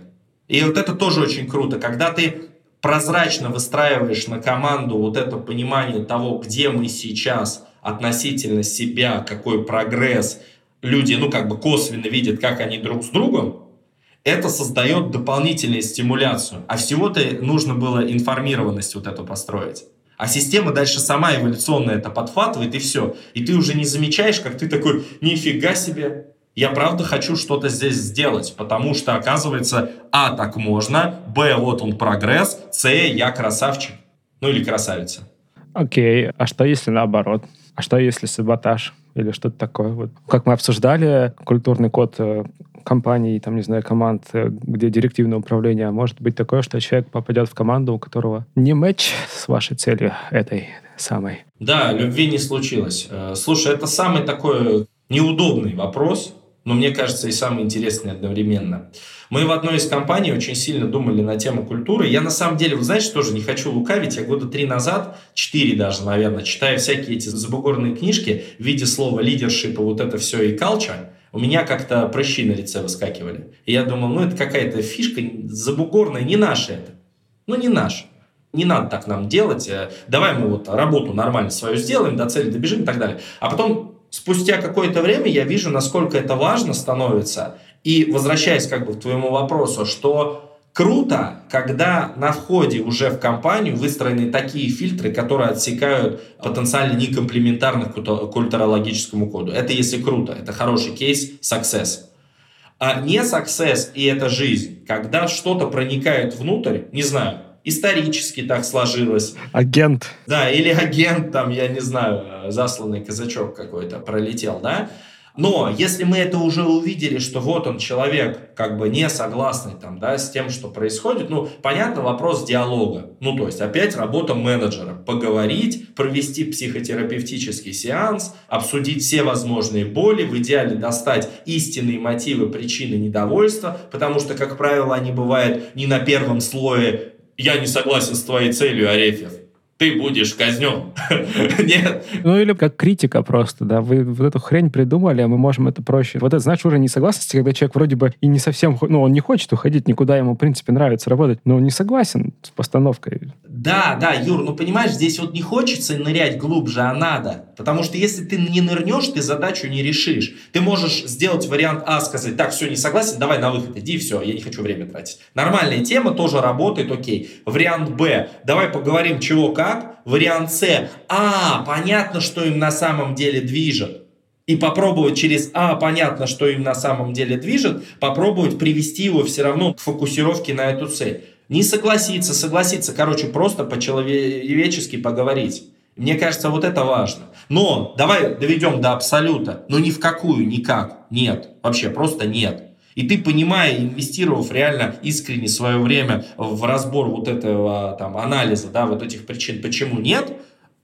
И вот это тоже очень круто, когда ты прозрачно выстраиваешь на команду вот это понимание того, где мы сейчас относительно себя, какой прогресс, люди, ну, как бы косвенно видят, как они друг с другом, это создает дополнительную стимуляцию. А всего-то нужно было информированность вот эту построить. А система дальше сама эволюционно это подхватывает, и все. И ты уже не замечаешь, как ты такой, нифига себе, я правда хочу что-то здесь сделать, потому что, оказывается, а, так можно, б, вот он прогресс, с, я красавчик. Ну или красавица. Окей, а что если наоборот? А что если саботаж или что-то такое? Вот. Как мы обсуждали, культурный код э, компаний, там, не знаю, команд, э, где директивное управление, может быть такое, что человек попадет в команду, у которого не матч с вашей целью этой самой. Да, любви не случилось. Э, слушай, это самый такой неудобный вопрос, но мне кажется и самый интересный одновременно. Мы в одной из компаний очень сильно думали на тему культуры. Я на самом деле, вы знаете, тоже не хочу лукавить. Я года три назад, четыре даже, наверное, читая всякие эти забугорные книжки в виде слова лидершип вот это все и culture, у меня как-то прыщи на лице выскакивали. И я думал, ну это какая-то фишка забугорная, не наша это. Ну не наша. Не надо так нам делать. Э, давай мы вот работу нормально свою сделаем, до цели добежим и так далее. А потом спустя какое-то время я вижу, насколько это важно становится. И возвращаясь как бы к твоему вопросу, что круто, когда на входе уже в компанию выстроены такие фильтры, которые отсекают потенциально некомплементарных культурологическому коду. Это если круто, это хороший кейс, success. А не success и это жизнь, когда что-то проникает внутрь, не знаю, исторически так сложилось. Агент. Да, или агент, там, я не знаю, засланный казачок какой-то пролетел, да. Но если мы это уже увидели, что вот он человек, как бы не согласный там, да, с тем, что происходит, ну, понятно, вопрос диалога. Ну, то есть опять работа менеджера. Поговорить, провести психотерапевтический сеанс, обсудить все возможные боли, в идеале достать истинные мотивы, причины недовольства, потому что, как правило, они бывают не на первом слое я не согласен с твоей целью, Арефьев ты будешь казнен. Нет. Ну или как критика просто, да. Вы вот эту хрень придумали, а мы можем это проще. Вот это значит уже несогласность, когда человек вроде бы и не совсем, ну он не хочет уходить никуда, ему в принципе нравится работать, но он не согласен с постановкой. Да, да, Юр, ну понимаешь, здесь вот не хочется нырять глубже, а надо. Потому что если ты не нырнешь, ты задачу не решишь. Ты можешь сделать вариант А, сказать, так, все, не согласен, давай на выход, иди, все, я не хочу время тратить. Нормальная тема, тоже работает, окей. Вариант Б, давай поговорим, чего как. Вариант С. А, понятно, что им на самом деле движет. И попробовать через А, понятно, что им на самом деле движет, попробовать привести его все равно к фокусировке на эту цель. Не согласиться, согласиться, короче, просто по-человечески поговорить. Мне кажется, вот это важно. Но давай доведем до абсолюта. Но ни в какую, никак. Нет. Вообще, просто нет. И ты, понимая, инвестировав реально искренне свое время в разбор вот этого там, анализа, да, вот этих причин, почему нет,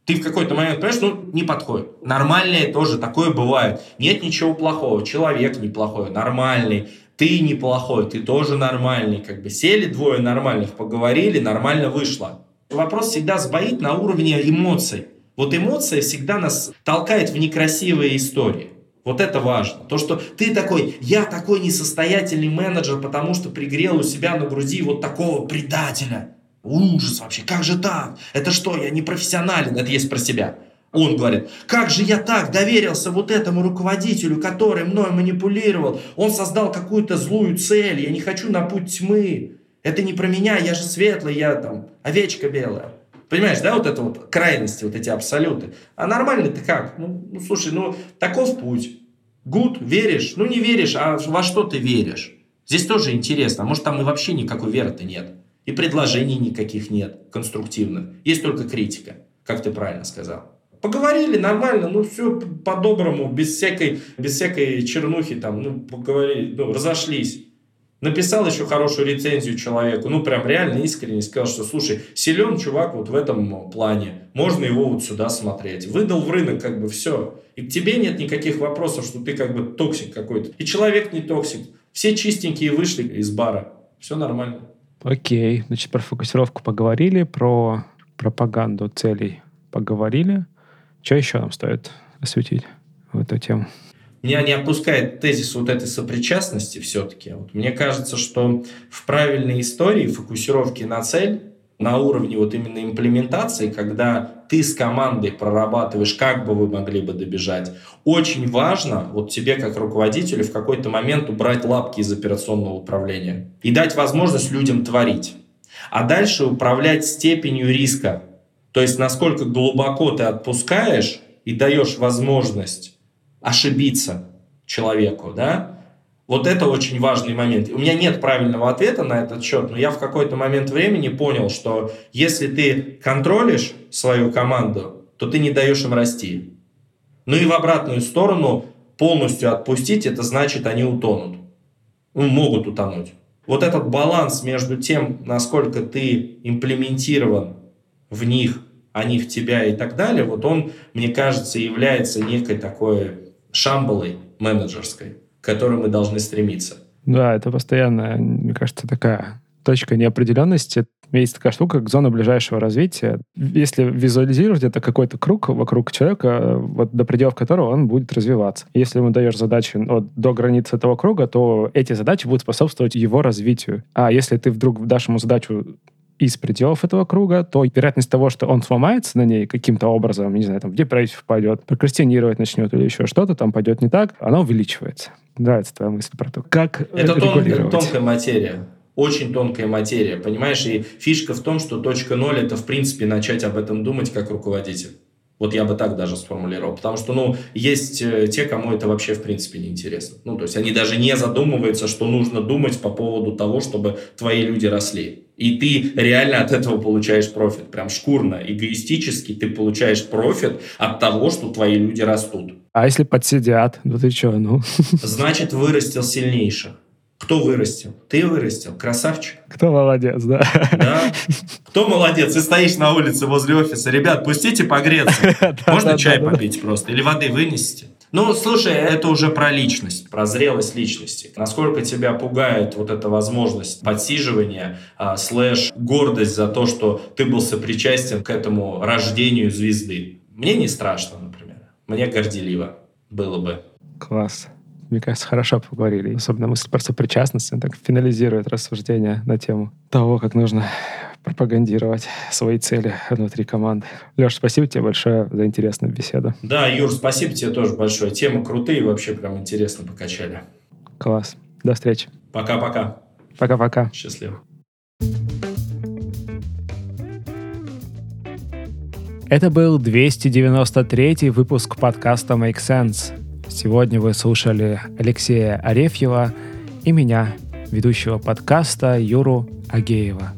ты в какой-то момент понимаешь, ну, не подходит. Нормальное тоже, такое бывает. Нет ничего плохого, человек неплохой, нормальный, ты неплохой, ты тоже нормальный. Как бы сели двое нормальных, поговорили, нормально вышло. Вопрос всегда сбоит на уровне эмоций. Вот эмоция всегда нас толкает в некрасивые истории. Вот это важно. То, что ты такой, я такой несостоятельный менеджер, потому что пригрел у себя на груди вот такого предателя. Ужас вообще, как же так? Это что, я не профессионален? Это есть про себя. Он говорит, как же я так доверился вот этому руководителю, который мной манипулировал. Он создал какую-то злую цель, я не хочу на путь тьмы. Это не про меня, я же светлый, я там овечка белая. Понимаешь, да, вот это вот крайности, вот эти абсолюты. А нормально ты как? Ну, ну слушай, ну таков путь. Гуд, веришь? Ну не веришь, а во что ты веришь? Здесь тоже интересно. Может там и вообще никакой веры-то нет. И предложений никаких нет конструктивных. Есть только критика, как ты правильно сказал. Поговорили нормально, ну все по-доброму, без всякой, без всякой чернухи там, ну поговорили, ну разошлись. Написал еще хорошую рецензию человеку, ну, прям реально искренне сказал, что, слушай, силен чувак вот в этом плане, можно его вот сюда смотреть. Выдал в рынок как бы все. И к тебе нет никаких вопросов, что ты как бы токсик какой-то. И человек не токсик. Все чистенькие вышли из бара. Все нормально. Окей, значит, про фокусировку поговорили, про пропаганду целей поговорили. Что еще нам стоит осветить в эту тему? Меня не отпускает тезис вот этой сопричастности все-таки. Вот мне кажется, что в правильной истории фокусировки на цель на уровне вот именно имплементации, когда ты с командой прорабатываешь, как бы вы могли бы добежать, очень важно вот тебе как руководителю в какой-то момент убрать лапки из операционного управления и дать возможность людям творить. А дальше управлять степенью риска. То есть насколько глубоко ты отпускаешь и даешь возможность ошибиться человеку, да, вот это очень важный момент. У меня нет правильного ответа на этот счет, но я в какой-то момент времени понял, что если ты контролишь свою команду, то ты не даешь им расти. Ну и в обратную сторону полностью отпустить, это значит, они утонут. Ну, могут утонуть. Вот этот баланс между тем, насколько ты имплементирован в них, они в тебя и так далее, вот он, мне кажется, является некой такой шамбалой менеджерской к которой мы должны стремиться. Да, это постоянно, мне кажется, такая точка неопределенности. Есть такая штука, как зона ближайшего развития. Если визуализировать, это какой-то круг вокруг человека, вот до пределов которого он будет развиваться. Если ему даешь задачи вот, до границы этого круга, то эти задачи будут способствовать его развитию. А если ты вдруг дашь ему задачу из пределов этого круга, то вероятность того, что он сломается на ней каким-то образом, не знаю, там, в депрессию впадет, прокрастинировать начнет или еще что-то там пойдет не так, она увеличивается. Нравится твоя мысль про то, как Это тонкая, тонкая материя. Очень тонкая материя, понимаешь? И фишка в том, что точка ноль – это, в принципе, начать об этом думать как руководитель. Вот я бы так даже сформулировал. Потому что, ну, есть э, те, кому это вообще в принципе не интересно. Ну, то есть они даже не задумываются, что нужно думать по поводу того, чтобы твои люди росли. И ты реально от этого получаешь профит. Прям шкурно, эгоистически ты получаешь профит от того, что твои люди растут. А если подсидят? Ну ты что, ну? Значит, вырастил сильнейших. Кто вырастил? Ты вырастил. Красавчик. Кто молодец, да? Да. Кто молодец? Ты стоишь на улице возле офиса. Ребят, пустите погреться. Можно чай попить просто? Или воды вынесите? Ну, слушай, это уже про личность, про зрелость личности. Насколько тебя пугает вот эта возможность подсиживания, а, слэш гордость за то, что ты был сопричастен к этому рождению звезды. Мне не страшно, например. Мне горделиво было бы. Класс мне кажется, хорошо поговорили. Особенно мысль про сопричастность, так финализирует рассуждения на тему того, как нужно пропагандировать свои цели внутри команды. Леш, спасибо тебе большое за интересную беседу. Да, Юр, спасибо тебе тоже большое. Темы крутые, вообще прям интересно покачали. Класс. До встречи. Пока-пока. Пока-пока. Счастливо. Это был 293 выпуск подкаста Make Sense. Сегодня вы слушали Алексея Арефьева и меня, ведущего подкаста Юру Агеева.